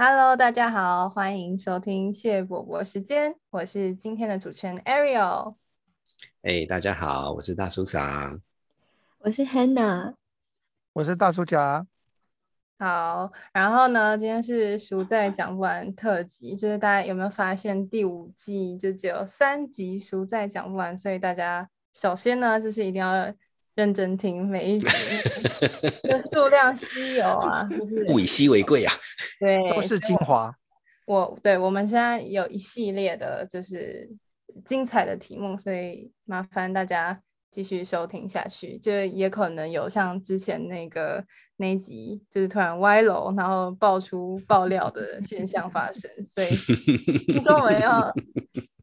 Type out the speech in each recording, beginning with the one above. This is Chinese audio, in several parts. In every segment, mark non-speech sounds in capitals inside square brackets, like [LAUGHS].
Hello，大家好，欢迎收听谢伯伯时间，我是今天的主持人 Ariel。哎，大家好，我是大叔桑，我是 Hannah，我是大叔甲。好，然后呢，今天是书在讲不完特辑，就是大家有没有发现第五季就只有三集书在讲不完，所以大家首先呢，就是一定要认真听每一集，[LAUGHS] 这数量稀有啊，就 [LAUGHS] 是物以稀为贵啊，对，都是精华。我对我们现在有一系列的，就是精彩的题目，所以麻烦大家继续收听下去。就也可能有像之前那个那一集，就是突然歪楼，然后爆出爆料的现象发生，所以 [LAUGHS] 听众们要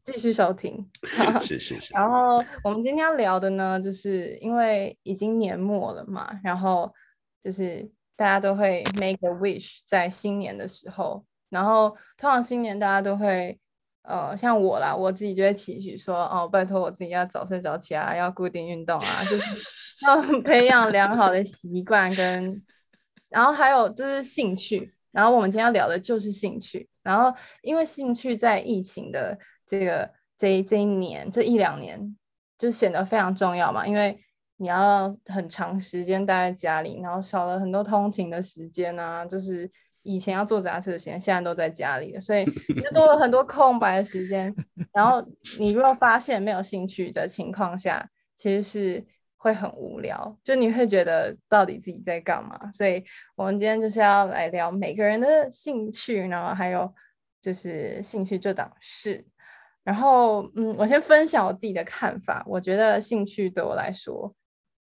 继续收听。[LAUGHS] 是是是。然后我们今天要聊的呢，就是因为已经年末了嘛，然后就是大家都会 make a wish 在新年的时候，然后通常新年大家都会，呃，像我啦，我自己就会期许说，哦，拜托我自己要早睡早起啊，要固定运动啊，就是 [LAUGHS] 要培养良好的习惯跟，然后还有就是兴趣，然后我们今天要聊的就是兴趣，然后因为兴趣在疫情的这个这这一年这一两年就显得非常重要嘛，因为你要很长时间待在家里，然后少了很多通勤的时间啊，就是以前要做杂志的时间，现在都在家里了，所以就多了很多空白的时间。然后你如果发现没有兴趣的情况下，其实是会很无聊，就你会觉得到底自己在干嘛。所以我们今天就是要来聊每个人的兴趣，然后还有就是兴趣这档事。然后，嗯，我先分享我自己的看法。我觉得兴趣对我来说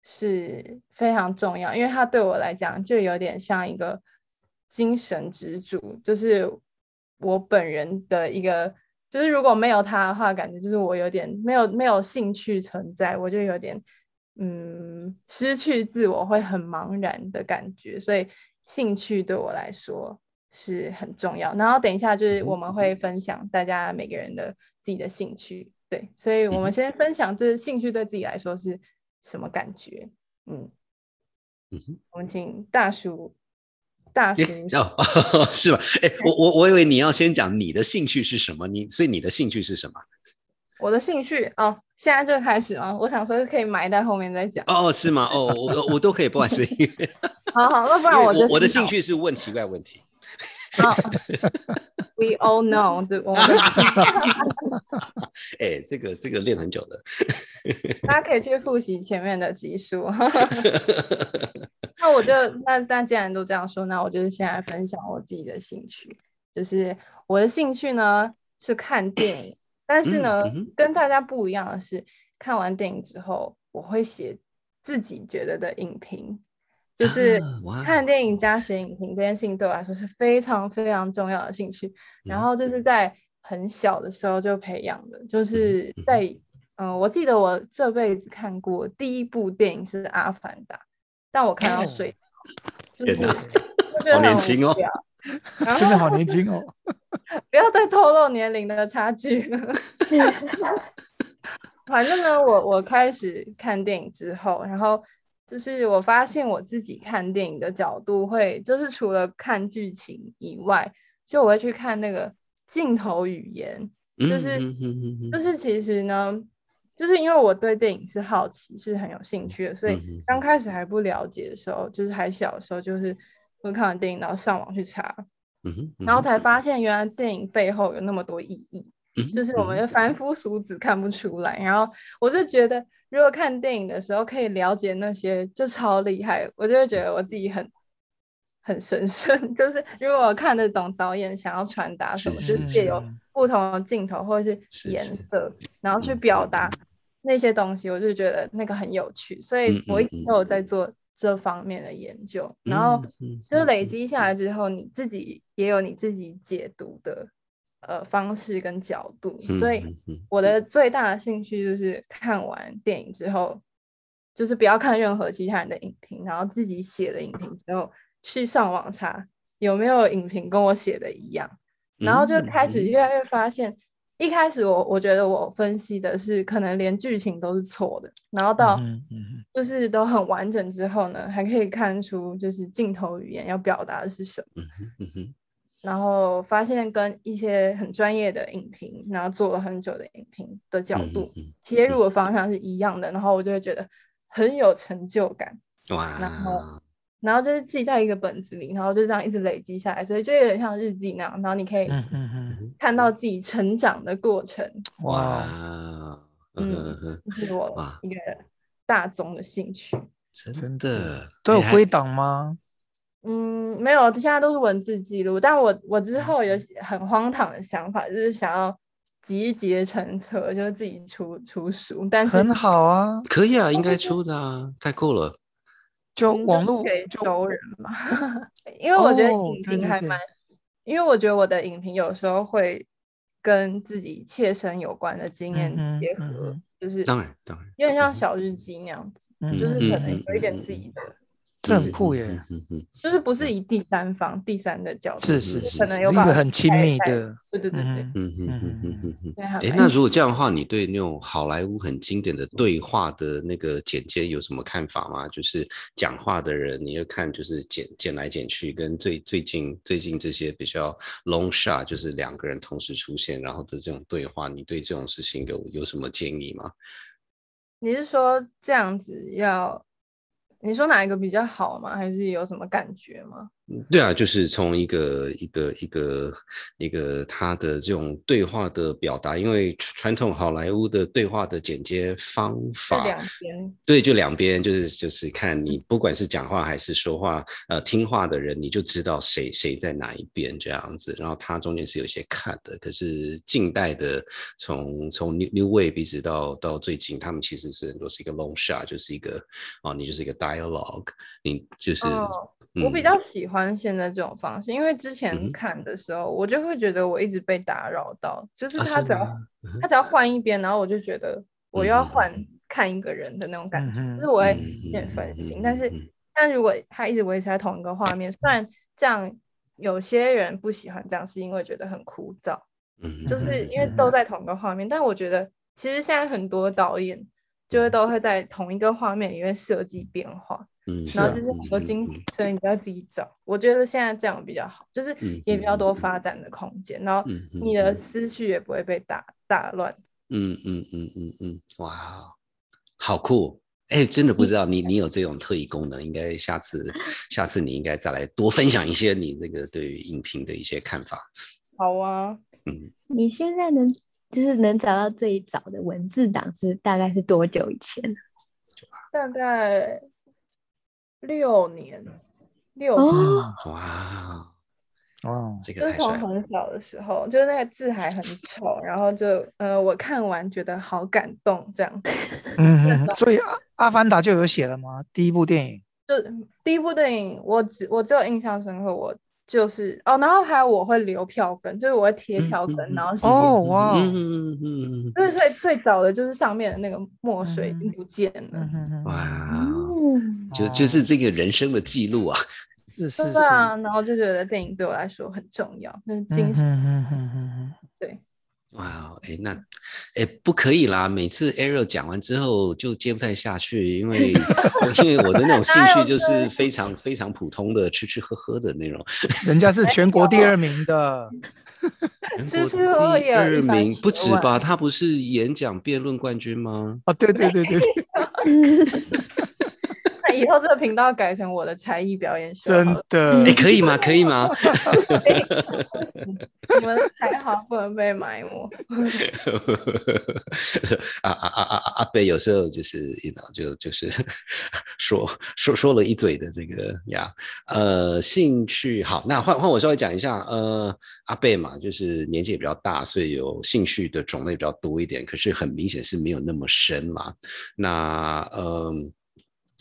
是非常重要，因为它对我来讲就有点像一个精神支柱，就是我本人的一个，就是如果没有它的话，感觉就是我有点没有没有兴趣存在，我就有点嗯失去自我，会很茫然的感觉。所以兴趣对我来说是很重要。然后等一下就是我们会分享大家每个人的自己的兴趣，对，所以我们先分享这兴趣对自己来说是什么感觉。嗯，嗯哼，我们请大叔，大叔哦，[LAUGHS] 是吧？哎，我我我以为你要先讲你的兴趣是什么，你所以你的兴趣是什么？我的兴趣哦，现在就开始吗？我想说可以埋在后面再讲。哦，是吗？哦，我我都可以，不好意思。[LAUGHS] 好好，那不然我就我的兴趣是问奇怪问题。好，[LAUGHS] We all know，对，我们哎，这个这个练很久的，[LAUGHS] 大家可以去复习前面的集数。[LAUGHS] 那我就那那既然都这样说，那我就是现在分享我自己的兴趣，就是我的兴趣呢是看电影，但是呢跟大家不一样的是，看完电影之后我会写自己觉得的影评。就是看电影加写影评这件事情对我来说是非常非常重要的兴趣，然后这是在很小的时候就培养的，就是在嗯，我记得我这辈子看过第一部电影是《阿凡达》，但我看到睡，就是好年轻哦，真的好年轻哦，[LAUGHS] 不要再透露年龄的差距了。[LAUGHS] 反正呢，我我开始看电影之后，然后。就是我发现我自己看电影的角度会，就是除了看剧情以外，就我会去看那个镜头语言，就是就是。其实呢，就是因为我对电影是好奇，是很有兴趣的，所以刚开始还不了解的时候，就是还小的时候，就是会看完电影然后上网去查，然后才发现原来电影背后有那么多意义，就是我们的凡夫俗子看不出来，然后我就觉得。如果看电影的时候可以了解那些，就超厉害。我就会觉得我自己很很神圣。[LAUGHS] 就是如果我看得懂导演想要传达什么，就是借由不同的镜头或者是颜色，然后去表达那些东西，我就觉得那个很有趣。所以我一直都有在做这方面的研究。然后就累积下来之后，你自己也有你自己解读的。呃，方式跟角度，所以我的最大的兴趣就是看完电影之后，就是不要看任何其他人的影评，然后自己写的影评之后，去上网查有没有影评跟我写的一样，然后就开始越来越发现，一开始我我觉得我分析的是可能连剧情都是错的，然后到就是都很完整之后呢，还可以看出就是镜头语言要表达的是什么。然后发现跟一些很专业的影评，然后做了很久的影评的角度切入的方向是一样的，然后我就会觉得很有成就感。然后，然后就是记在一个本子里，然后就这样一直累积下来，所以就有点像日记那样，然后你可以看到自己成长的过程，哇，哇，嗯嗯哼，这是我一个大宗的兴趣。真真的。都有归档吗？嗯，没有，现在都是文字记录，但我我之后嗯有很荒唐的想法，就是想要集结成册，就是自己出出书，但是很好啊，可以啊，应该出的啊，太够了。嗯就网络给就熟人嘛，因为我觉得哦影对对对评还蛮，因为我觉得我的影评有时候会跟自己切身有关的经验结合，就是当然当然有点像小日记那样子，嗯就是嗯可能有一点自己的，这很酷耶，就是不是以第三方、第三的角度，是是是可能有一个很亲密的，对对对对，嗯嗯嗯嗯嗯哎，那如果这样的话，你对那种好莱坞很经典的对话的那个剪接有什么看法吗？就是讲话的人，你要看就是剪剪来剪去，跟最最近最近这些比较 long shot，就是两个人同时出现，然后的这种对话，你对这种事情有有什么建议吗？你是说这样子要？你说哪一个比较好吗？还是有什么感觉吗？对啊，就是从一个一个一个一个他的这种对话的表达，因为传统好莱坞的对话的剪接方法，两边，对，就两边就是就是看你不管是讲话还是说话，呃，听话的人你就知道谁谁在哪一边这样子，然后他中间是有一些 cut 的，可是近代的从从 New New Wave 一直到到最近，他们其实是很多是一个 long shot，就是一个哦，你就是一个 dialogue，你就是、哦我比嗯较喜欢现在这种方式，因为之嗯前看的时候，我就会觉得我一直被打扰到，就是啊他只要、他只要换一边，然后我就觉得我又要换看一个人的那种感觉，嗯就是我会嗯有点分嗯心。但是嗯嗯但如果他一直维持在同一个画面，虽然这样有些人不喜欢这样，是因为觉得很枯燥，嗯就是嗯因为都在同一个画面。但我觉得其实现在很多导演就是都会在同一个画面里面设计变化。嗯，然后啊就是很多嗯精嗯神你要自己找，我觉得现在这样比较好，就是嗯也比较多嗯嗯发展的空间，然后你的嗯思绪也不会被打打乱。嗯嗯嗯嗯嗯，哇，好酷！哎，真的不知道你 [LAUGHS] 你有这种特异功能，应该下次下次你应该再来多分享一些你这个对于影评的一些看法。好啊，嗯你现在能就是能找到最早的文字档是大概是多久以前？大概六年，六哇，哦，这就是从个太帅了！很小的时候，就是那个字还很丑，然后就呃，我看完觉得好感动，这样。嗯哼，所以阿阿凡达就有写了吗？第一部电影，就第一部电影，我只我只有印象深刻，我就是哦，然后还有我会留票根，就是我会贴嗯票根，嗯然后写哦哇哦嗯嗯嗯嗯对，所以最早的就是上面的那个墨水已经嗯不见了。哇，嗯，就就是这个人生的记录啊！是是是，对啊，然后就觉得电影对我来说很重要，那是精嗯神。嗯哼哼哼哼，对，哇，哎，那哎不可以啦！每次 Ariel 讲完之后就接不太下去，因为 [LAUGHS] 因为我的那种兴趣就是非常非常普通的吃吃喝喝的那种。[LAUGHS] 人家是全国第二名的，[LAUGHS] 吃吃喝喝第二名不止吧？他不是演讲辩论冠军吗？哦，对对对对，那以后这个频道改成我的才艺表演秀真，的 [LAUGHS] 哎，，可以吗？可以吗？[LAUGHS] 你们的才华不能被埋没。[LAUGHS] 啊啊啊啊啊！阿贝有时候就是，you know，就就是说说说了一嘴的这个呀，呃，兴趣好，那换换我稍微讲一下，呃，阿贝嘛，就是年纪也比较大，所以有兴趣的种类比较多一点，可是很明显是没有那么深嘛。那嗯。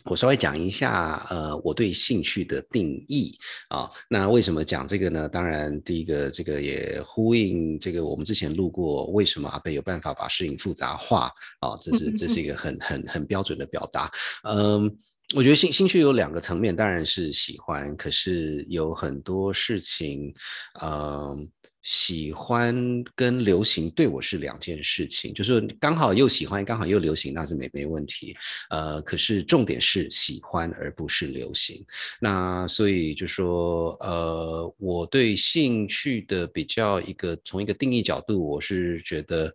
我稍微讲一下，呃，我对兴趣的定义啊。那为什么讲这个呢？当然，第一个，这个也呼应这个我们之前录过，为什么阿贝有办法把事情复杂化啊？这是这是一个很很很标准的表达。嗯，我觉得兴兴趣有两个层面，当然是喜欢，可是有很多事情，嗯。喜欢跟流行对我是两件事情，就是刚好又喜欢，刚好又流行，那是没没问题。呃，可是重点是喜欢而不是流行。那所以就说，呃，我对兴趣的比较一个从一个定义角度，我是觉得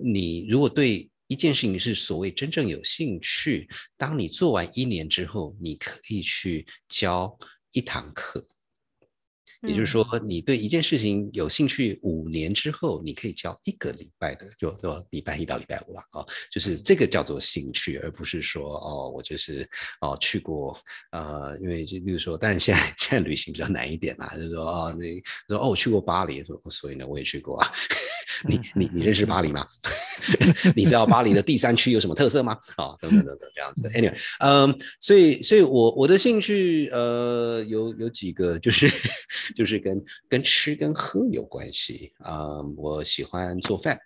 你如果对一件事情是所谓真正有兴趣，当你做完一年之后，你可以去教一堂课。也就是说，你对一件事情有兴趣，五年之后你可以教一个礼拜的，就就礼拜一到礼拜五了哦，就是这个叫做兴趣，而不是说哦，我就是哦去过呃，因为就比如说，但是现在现在旅行比较难一点啦，就是说哦，你说哦我去过巴黎，说所以呢我也去过啊。你你你认识巴黎吗？[LAUGHS] 你知道巴黎的第三区有什么特色吗？啊，等等等等这样子。Anyway，嗯，所以所以我我的兴趣呃有有几个就是就是跟跟吃跟喝有关系啊，我喜欢做饭。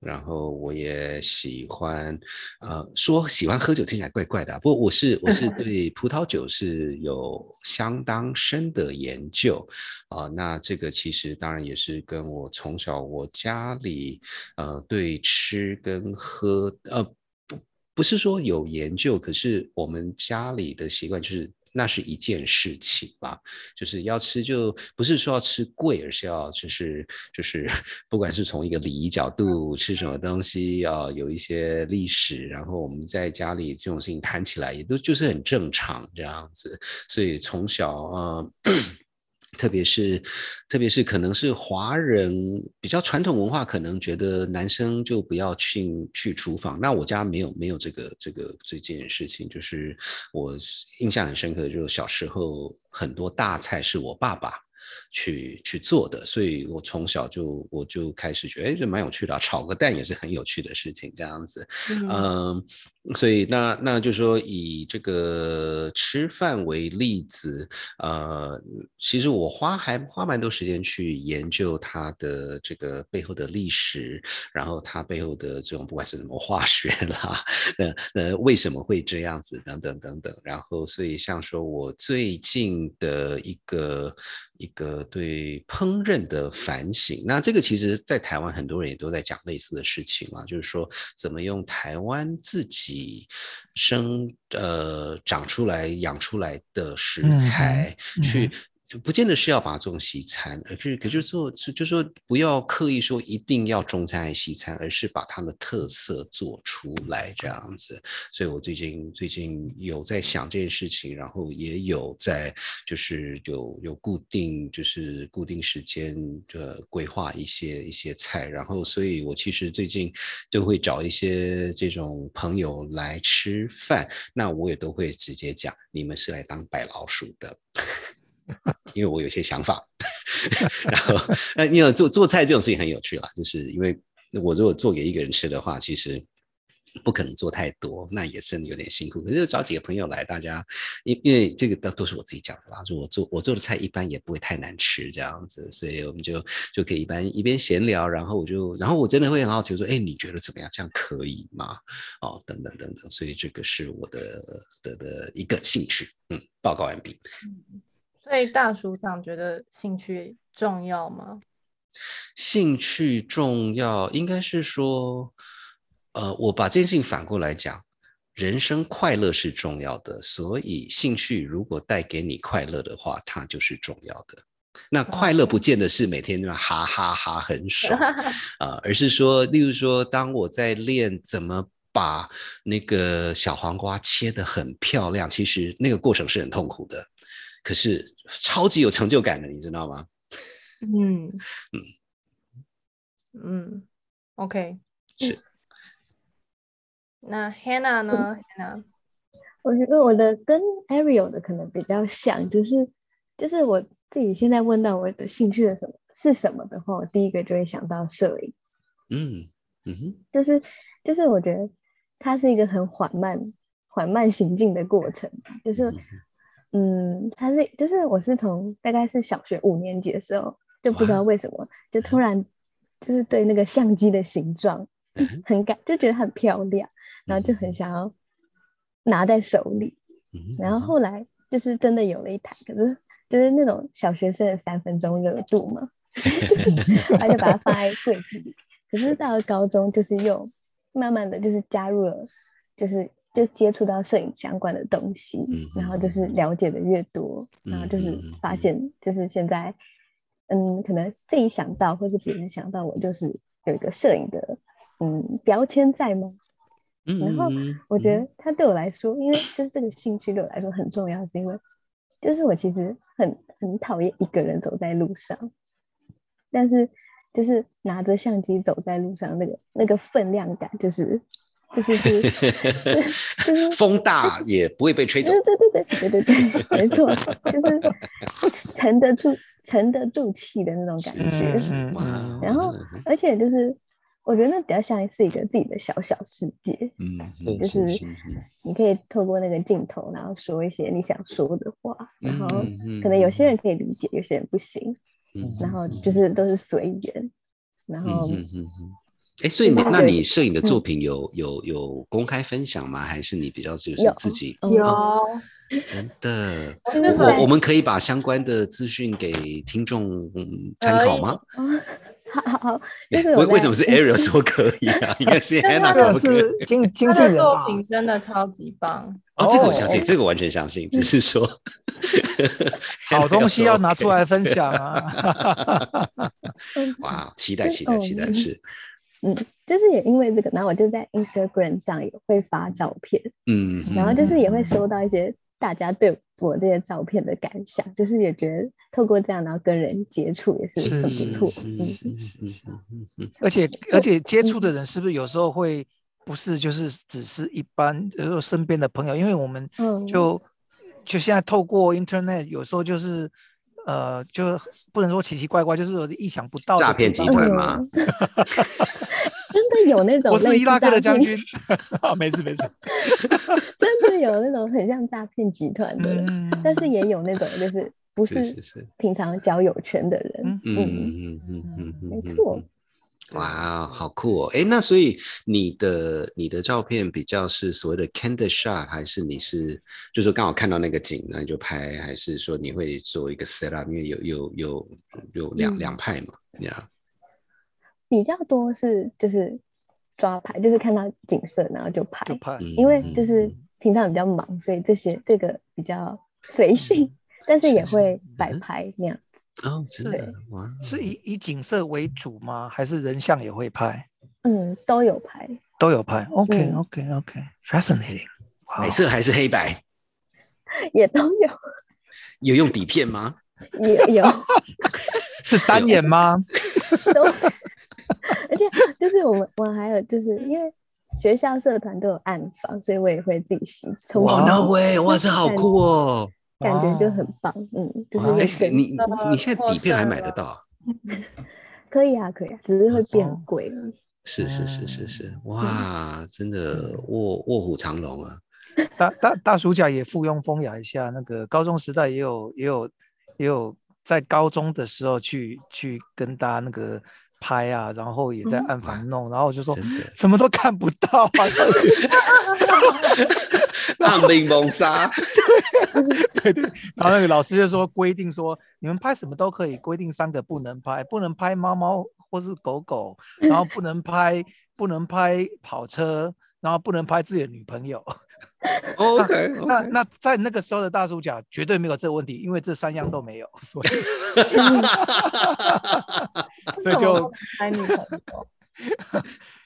然后我也喜欢，呃，说喜欢喝酒听起来怪怪的，不过我是我是 [LAUGHS] 对葡萄酒是有相当深的研究，啊，那这个其实当然也是跟我从小我家里，呃，对吃跟喝，呃，不不是说有研究，可是我们家里的习惯就是。那是一件事情吧，就是要吃，就不是说要吃贵，而是要就是就是，[LAUGHS] 不管是从一个礼仪角度，吃什么东西要有一些历史，然后我们在家里这种事情谈起来也都就是很正常这样子，所以从小啊。特别是，特别是可能是华人比较传统文化，可能觉得男生就不要去去厨房。那我家没有没有这个这个这件事情，就是我印象很深刻，就是小时候很多大菜是我爸爸。去去做的，所以我从小就我就开始觉得，哎，这蛮有趣的，炒个蛋也是很有趣的事情，这样子，嗯，所以那那就说以这个吃饭为例子，呃，其实我花还花蛮多时间去研究它的这个背后的历史，然后它背后的这种不管是什么化学啦，呃呃，为什么会这样子等等等等，然后所以像说我最近的一个。一个对烹饪的反省，那这个其实，在台湾很多人也都在讲类似的事情嘛，就是说怎么用台湾自己生呃长出来养出来的食材去。就不见得是要把它做成西餐，而是可就是说，是就说不要刻意说一定要中餐还是西餐，而是把它的特色做出来这样子。所以我最近最近有在想这件事情，然后也有在就是有有固定就是固定时间的规划一些一些菜，然后所以我其实最近就会找一些这种朋友来吃饭，那我也都会直接讲，你们是来当白老鼠的。[LAUGHS] 因为我有些想法，[LAUGHS] 然后呃，因为做做菜这种事情很有趣啦，就是因为我如果做给一个人吃的话，其实不可能做太多，那也真的有点辛苦。可是找几个朋友来，大家因因为这个都都是我自己讲的啦，就我做我做的菜一般也不会太难吃这样子，所以我们就就可以一般一边闲聊，然后我就然后我真的会很好奇说，哎，你觉得怎么样？这样可以吗？哦，等等等等，所以这个是我的的的一个兴趣。嗯，报告完毕。所以大叔上觉得兴趣重要吗？兴趣重要，应该是说，呃，我把这件事情反过来讲，人生快乐是重要的，所以兴趣如果带给你快乐的话，它就是重要的。那快乐不见得是每天那哈哈哈很爽啊，[LAUGHS] 而是说，例如说，当我在练怎么把那个小黄瓜切得很漂亮，其实那个过程是很痛苦的。可是超级有成就感的，你知道吗？嗯嗯嗯，OK，是。那 Hannah 呢？Hannah，我觉得我的跟 Ariel 的可能比较像，就是就是我自己现在问到我的兴趣的什么是什么的话，我第一个就会想到摄影。嗯嗯哼，就是就是我觉得它是一个很缓慢缓慢行进的过程，就是。嗯，他是就是我是从大概是小学五年级的时候就不知道为什么就突然就是对那个相机的形状 [LAUGHS] 很感就觉得很漂亮，然后就很想要拿在手里，然后后来就是真的有了一台，可是就是那种小学生的三分钟热度嘛，[LAUGHS] 他就把它放在柜子里。可是到了高中，就是又慢慢的就是加入了，就是就接触到摄影相关的东西，嗯然后就是了解的越多，然后就是发现就是现在，嗯，可能自己想到或是别人想到我，就是有一个摄影的嗯标签在吗？嗯然后我觉得它对我来说，因为就是这个兴趣对我来说很重要，是因为就是我其实很很讨厌一个人走在路上，但是就是拿着相机走在路上，那个那个分量感，就是就是是就是风大也不会被吹走对。对对对对对对，[LAUGHS] 没错，就是 [LAUGHS] 沉得住沉得住气的那种感觉。嗯嗯然后而且就是我觉得那比较像是一个自己的小小世界，嗯，就是你可以透过那个镜头，然后说一些你想说的话，然后嗯可能有些人可以理解，有些人不行，嗯然后就是都是随缘，然后。哎，所以那你摄影的作嗯品有有有公开分享吗？还是你比较就是自己？嗯有，真的，我我我们可以把相关的资讯给听众嗯参考吗？哦，好好好，就是为为什么是 Ariel 说可以啊？[LAUGHS] 应该是真的 Hannah 这个可不可以是经经他的纪人？作品真的超级棒，哦，这个我相信，哦这个完全相信，只是说 [LAUGHS] 好东西要拿出来分享啊！嗯 [LAUGHS] 哇，期待期待期待哦是，嗯，就是也因为这个，然后我就在 Instagram 上也会发照片，嗯，然后就是也会嗯收到一些大家对我这些照片的感想，就是也觉得透过这样，然后跟人接触也是是很不错。是嗯，而且而且接触的人是不是有时候会不是就是只是一般，就是说身边的朋友，因为我们嗯就就现在透过 Internet，有时候就是呃，就不能说奇奇怪怪，就是有意想不到的诈骗集团吗？嗯 [LAUGHS] 真的有那种我是伊拉克的将军，啊，[LAUGHS] [LAUGHS] 没事没事，真的有那种很像诈骗集团的，嗯，但是也有那种就是不是平常交友圈的人。嗯嗯嗯嗯，嗯。没错。嗯哇，好酷哦！哎，那所以你的你的照片比较是所谓的 candid shot，还是你是就是刚好看到那个景，那你就拍，还是说你会做一个 set up？因为有有有有两嗯两派嘛，这样。比较多是就是抓拍，就是看到景色然后就拍，就拍，因为就是嗯平常比较忙，所以这些这个比较随性，但是也会摆嗯拍那样。哦，真的哇，是以以景色为主吗？还是人像也会拍？嗯，都有拍，都有拍。OK 嗯 OK OK，fascinating。哇白色还是黑白？[LAUGHS] 也都有，有用底片吗？也有 [LAUGHS] 是单眼吗？都，而且就是我们我还有就是因为学校社团都有暗房，所以我也会自己洗，冲哇洗，no way！哇，这好酷哦！感觉就很棒，嗯，就是你你呃你现在底片还买得到啊？[LAUGHS] 可以啊，可以啊，只是会变贵。是是是是嗯是，哇，真的卧卧虎藏龙啊！[LAUGHS] 大大大暑假也附庸风雅一下，那个高中时代也有也有也有在高中的时候去去跟大家那个拍啊，然后也在嗯暗房弄，然后我就说什么都看不到啊，然后就暗冰风沙，[LAUGHS] 对 [LAUGHS] 对，然后那个老师就说规定说你们拍什么都可以，规定三个不能拍，不能拍猫猫或是狗狗，然后不能拍不能拍跑车，然后不能拍自己的女朋友。OK，那那在那个时候的大叔讲绝对没有这个问题，因为这三样都没有，所以 [LAUGHS] 所以就拍女朋友，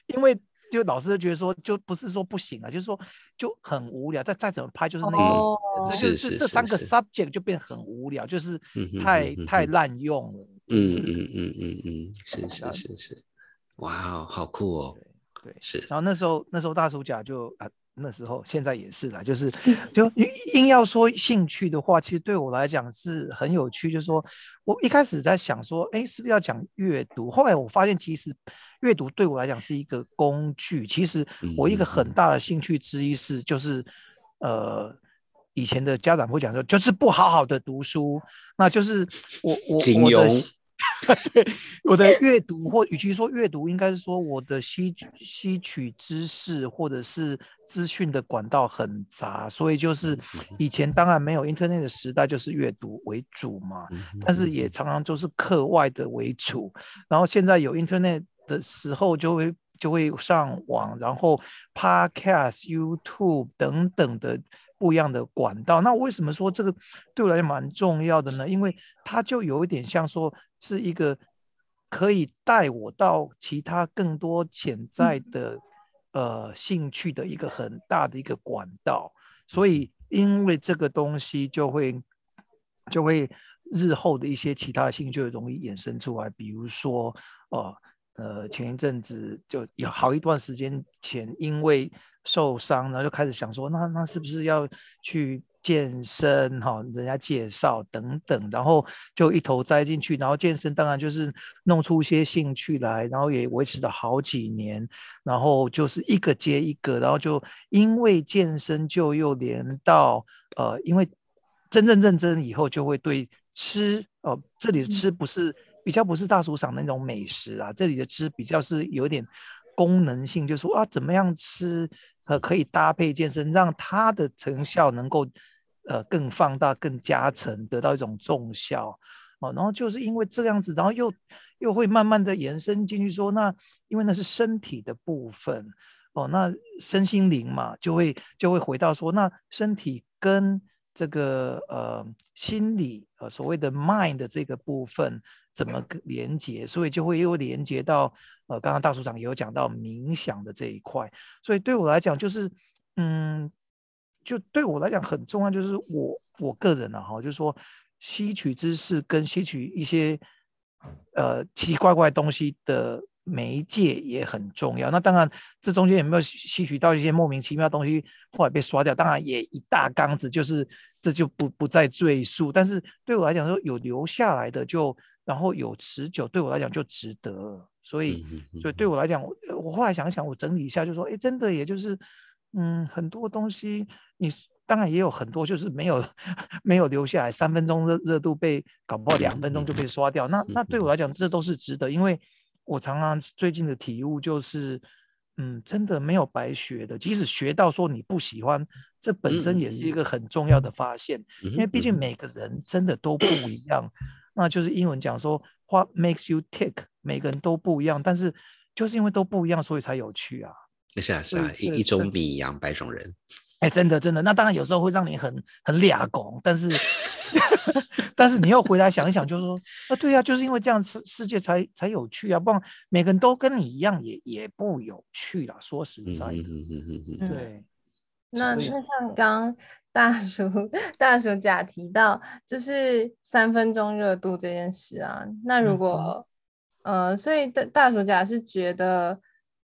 因为就老师就觉得说，就不是说不行啊，就是说就很无聊，再再怎么拍就是那种，哦就是这这三个 subject 就变很无聊，就是太太嗯滥用了。嗯就是嗯嗯嗯嗯，是是 [LAUGHS] 是是，哇哦，好酷哦！对是然后那时候那时候大叔甲就啊，那时候现在也是啦，就是就硬硬要说兴趣的话，其实对我来讲是很有趣。就是说我一开始在想说，哎，是不是要讲阅读？后来我发现，其实阅读对我来讲是一个工具。其实我一个很大的兴趣之一是，就是呃。以前的家长会讲说，就是不好好的读书，那就是我我我的庸 [LAUGHS] 对，我的阅读或与其说阅读，应该是说我的吸吸取知识或者是资讯的管道很杂，所以就是以前当然没有 Internet 的时代，就是阅读为主嘛，但是也常常就是课外的为主，然后现在有 Internet 的时候就会。就会上网，然后 Podcast、YouTube 等等的不一样的管道。那为什么说这个对我来讲蛮重要的呢？因为它就有一点像说是一个可以带我到其他更多潜在的呃兴趣的一个很大的一个管道。所以因为这个东西就会就会日后的一些其他的兴趣容易衍生出来，比如说呃。呃，前一阵子就有好一段时间前，因为受伤，然后就开始想说，那那是不是要去健身？哈，人家介绍等等，然后就一头栽进去。然后健身当然就是弄出一些兴趣来，然后也维持了好几年。然后就是一个接一个，然后就因为健身就又连到呃，因为真正认真以后就会对吃哦，这里的吃不是。比较不是大厨赏那种美食啊，这里的吃比较是有点功能性，就说啊怎么样吃呃可以搭配健身，让它的成效能够呃更放大、更加成，得到一种重效哦。然后就是因为这样子，然后又又会慢慢的延伸进去说，那因为那是身体的部分哦，那身心灵嘛，就会就会回到说，那身体跟这个呃心理呃所谓的 mind 的这个部分。怎么连接，所以就会又连接到呃，刚刚大组长也有讲到冥想的这一块，所以对我来讲就是，嗯，就对我来讲很重要，就是我我个人呢哈，就是说吸取知识跟吸取一些呃奇奇怪怪东西的媒介也很重要。那当然，这中间有没有吸取到一些莫名其妙东西，后来被刷掉，当然也一大缸子，就是这就不不再赘述。但是对我来讲说，有留下来的就。然后有持久，对我来讲就值得，所以，所以对我来讲，我我后来想想，我整理一下，就说，哎，真的，也就是，嗯，很多东西，你当然也有很多，就是没有 [LAUGHS] 没有留下来，三分钟热热度被搞不好两分钟就被刷掉，那那对我来讲，这都是值得，因为我常常最近的体悟就是，嗯，真的没有白学的，即使学到说你不喜欢，这本身也是一个很重要的发现，因为毕竟每个人真的都不一样。那就是英文讲说，What makes you tick？每个人都不一样，但是就是因为都不一样，所以才有趣啊。是啊，是啊，一一种米养百种人。哎，真的真的。那当然有时候会让你很很俩拱，但是 [LAUGHS] 但是你又回来想一想，就是说，啊，对呀，就是因为这样世世界才才有趣啊，不然每个人都跟你一样，也也不有趣啦。说实在的，对。那那像刚。大叔，[LAUGHS] 大叔甲提到就是三分钟热度这件事啊。那如果呃，所以大大叔甲是觉得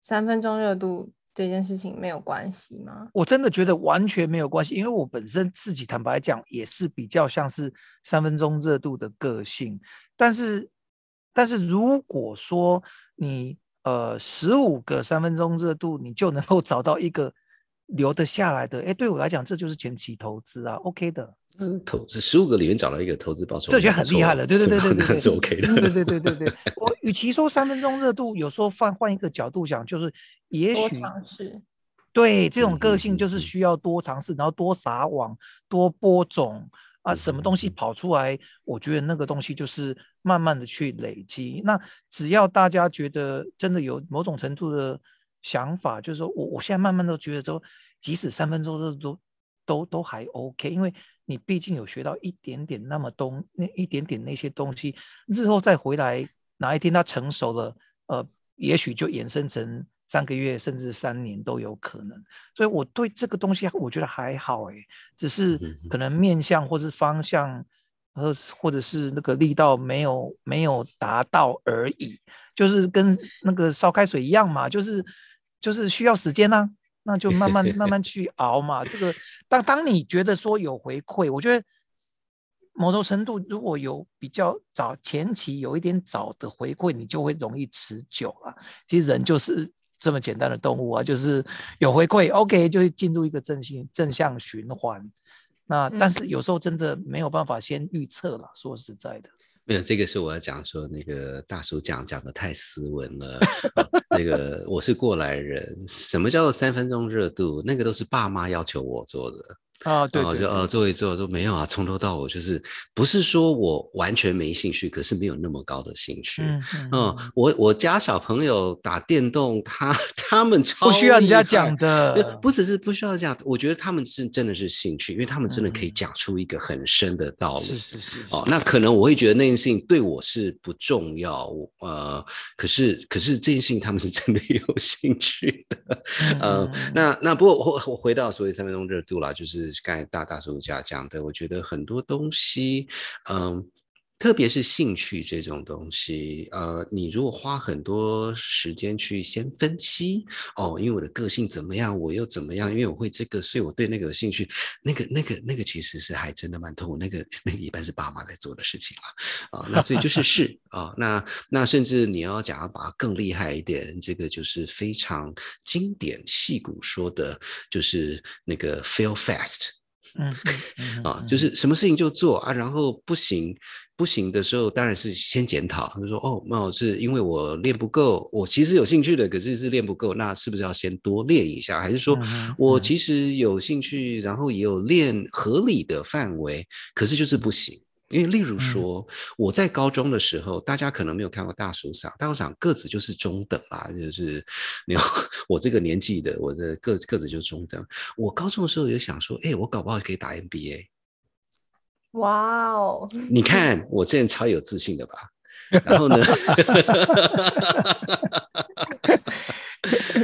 三分钟热度这件事情没有关系吗？我真的觉得完全没有关系，因为我本身自己坦白讲也是比较像是三分钟热度的个性。但是，但是如果说你呃十五个三分钟热度，你就能够找到一个。留得下来的，哎，对我来讲，这就是前期投资啊，OK 的。嗯，投资十五个里面找到一个投资报酬，这就很厉害了。对对对对对，是 OK 的。对对对对对，我与其说三分钟热度，有时候换换一个角度想，就是也许是对这种个性，就是需要多尝试，然后多撒网，多播种啊，什么东西跑出来，我觉得那个东西就是慢慢的去累积。那只要大家觉得真的有某种程度的。想法就是说，我我现在慢慢都觉得说，即使三分钟都都都都还 OK，因为你毕竟有学到一点点那么东那一点点那些东西，日后再回来哪一天它成熟了，呃，也许就延伸成三个月甚至三年都有可能。所以我对这个东西我觉得还好哎，只是可能面向或是方向，和或者是那个力道没有没有达到而已，就是跟那个烧开水一样嘛，就是。就是需要时间呢，那就慢慢慢慢 [LAUGHS] 去熬嘛。这个当当你觉得说有回馈，我觉得某种程度如果有比较早前期有一点早的回馈，你就会容易持久啊。其实人就是这么简单的动物啊，就是有回馈，OK 就会进入一个正性正向循环。那但是有时候真的没有办法先预测了，说实在的。没有，这个是我要讲说，那个大叔讲讲的太斯文了。这个我是过来人，什么叫做三分钟热度？那个都是爸妈要求我做的。啊，对，就呃做一做，说没有啊，从头到尾就是不是说我完全没兴趣，可是没有那么高的兴趣。嗯，我我家小朋友打电动，他 [LAUGHS] 他们超不需要人家讲的，不只是不需要讲，我觉得他们是真的是兴趣，因为他们真的可以讲出一个很深的道理。是是是。哦，那可能我会觉得那件事情对我是不重要，呃，可是可是这件事情他们是真的有兴趣的。嗯，那那不过我我回到所谓三分钟热度啦，就是。刚才大大叔家讲的，我觉得很多东西，嗯。特别是兴趣这种东西，呃，你如果花很多时间去先分析，哦，因为我的个性怎么样，我又怎么样，因为我会这个，所以我对那个有兴趣，那个、那个、那个其实是还真的蛮痛苦，那个那个一般是爸妈在做的事情啦，啊，那所以就是是啊，那那甚至你要讲要把它更厉害一点，这个就是非常经典戏骨说的，就是那个 feel fast。嗯啊，就是什么事情就做啊，然后不行不行的时候，当然是先检讨，就说哦，那是因为我练不够，我其实有兴趣的，可是是练不够，那是不是要先多练一下？还是说我其实有兴趣，然后也有练合理的范围，可是就是不行？因为，例如说，我在高中的时候，大家可能没有看过大叔嗓，大叔嗓个子就是中等啦，就是你 [LAUGHS] 我这个年纪的，我的个个子就是中等。我高中的时候就想说，哎，我搞不好可以打 NBA。哇哦！你看我这人超有自信的吧？然后呢？[LAUGHS]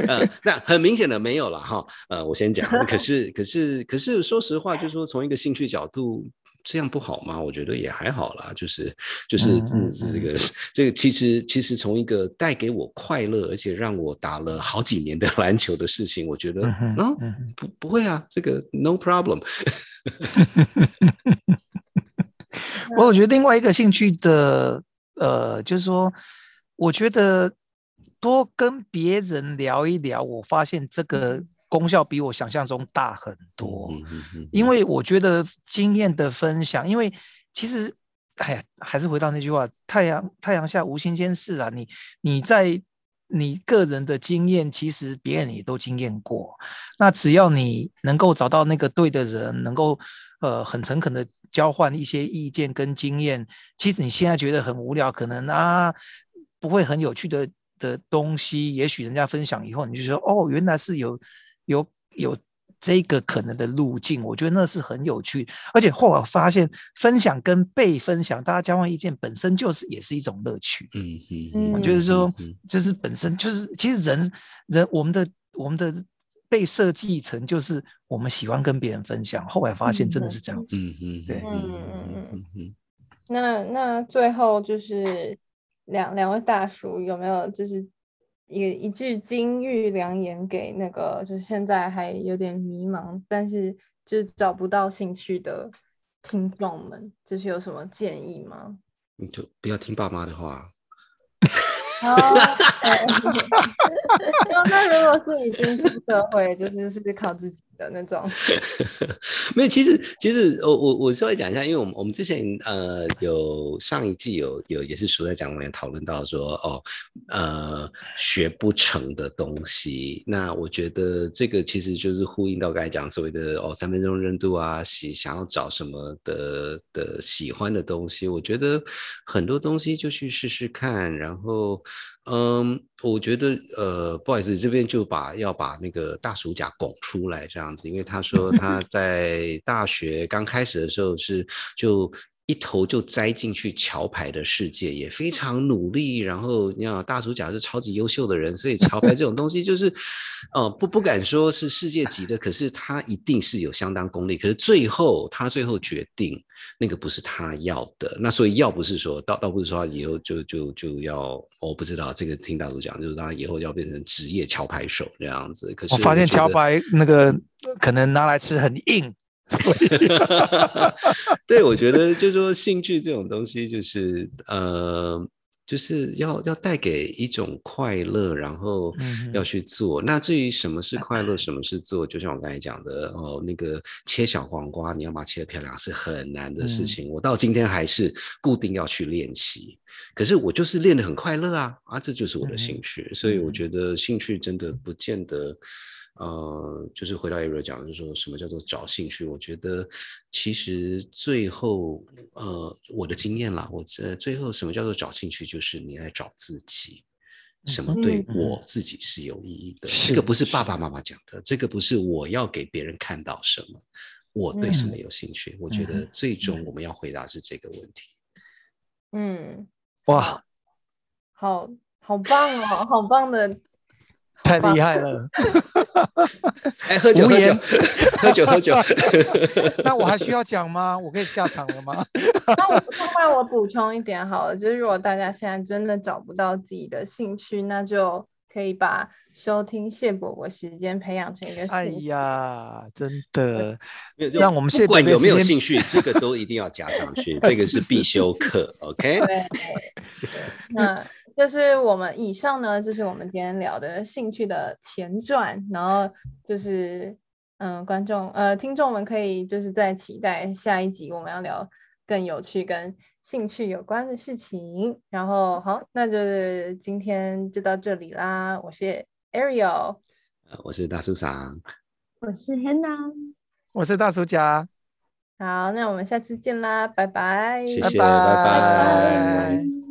呃，那很明显的没有了哈。呃，我先讲，可是，可是，可是，说实话，就是说从一个兴趣角度。这样不好吗？我觉得也还好啦，就是就是嗯，这个这个其实其实从一个带给我快乐，而且让我打了好几年的 [LAUGHS] 篮球的事情，我觉得啊不不会啊，这个 [LAUGHS] no problem。[LAUGHS] 我我觉得另外一个兴趣的呃，就是说，我觉得多跟别人聊一聊，我发现这个。功效比我想象中大很多，因为我觉得经验的分享，因为其实，哎呀，还是回到那句话，太阳太阳下无新鲜事啊。你你在你个人的经验，其实别人也都经验过。那只要你能够找到那个对的人，能够呃很诚恳的交换一些意见跟经验，其实你现在觉得很无聊，可能啊不会很有趣的的东西，也许人家分享以后，你就说哦，原来是有。有有这个可能的路径，我觉得那是很有趣，而且后来发现分享跟被分享，大家交换意见本身就是也是一种乐趣。嗯嗯，我觉得说就是本身就是其实人人我们的我们的被设计成就是我们喜欢跟别人分享，后来发现真的是这样子。嗯嗯，对，嗯嗯嗯嗯。那那最后就是两两位大叔有没有就是？一一句金玉良言给那个，就是现在还有点迷茫，但是就是找不到兴趣的听众们，就是有什么建议吗？你就不要听爸妈的话。哦，那如果是已经出社会，就是是靠自己的那种，[LAUGHS] 没有。其实，其实我我我稍微讲一下，因为我们我们之前呃有上一季有有也是熟在讲，我们也讨论到说哦呃学不成的东西，那我觉得这个其实就是呼应到刚才讲所谓的哦三分钟热度啊，喜想要找什么的的喜欢的东西，我觉得很多东西就去试试看，然后。嗯，我觉得呃，不好意思，这边就把要把那个大暑假拱出来这样子，因为他说他 [LAUGHS] 在大学刚开始的时候是就。一头就栽进去桥牌的世界，也非常努力。然后你看，大主讲是超级优秀的人，所以 [LAUGHS] 桥牌这种东西就是，呃，不不敢说是世界级的，可是他一定是有相当功力。可是最后他最后决定，那个不是他要的。那所以要不是说，倒倒不是说他以后就就就要，我不知道这个听大主讲，就是他以后要变成职业桥牌手这样子。可是我发现桥牌那个可能拿来吃很硬。[LAUGHS] [LAUGHS] 对，我觉得就是说兴趣这种东西，就是呃就是要要带给一种快乐，然后嗯要去做。那至于什么是快乐，[LAUGHS] 什么是做，就像我刚才讲的哦，那个切小黄瓜，你要把它切得漂亮是很难的事嗯情。我到今天还是固定要去练习，可是我就是练得很快乐啊啊，这就是我的兴嗯趣。所以我嗯觉得兴趣真的不见得。呃，就是回到 Ariel 讲的，就是说什么叫做找兴趣？我觉得其实最后，呃，我的经验啦，我呃最后什么叫做找兴趣？就是你在找自己，什么对嗯我自己是有意义的。是这个不是爸爸妈妈讲的，这个不是我要给别人看到什么，我对什么嗯有兴趣。我觉得最终我们要回答是这个问题。嗯，哇，好好棒哦，好棒的，太厉害了！[LAUGHS] 哎，[LAUGHS] 喝酒，喝酒，喝酒，喝酒。那我还需要讲吗？我可以下场了吗？[LAUGHS] 那我那我补充一点好了，就是如果大家现在真的找不到自己的兴趣，那就可以把收听谢伯伯时间培养成一个哎。呀，真的，没有就让我们谢不管有没有兴趣，这个都一定要加上去，这个是必修课。OK，对那就是我们以上呢，就是我们今天聊的兴趣的前传，然后就是嗯，观众呃听众们可以就是在期待下一集我们要聊更有趣跟兴趣有关的事情。然后好，那就是今天就到这里啦，我是 Ariel，呃我是大叔桑。我是 Hannah。我是大叔甲，好，那我们下次见啦，拜拜，谢拜谢拜拜拜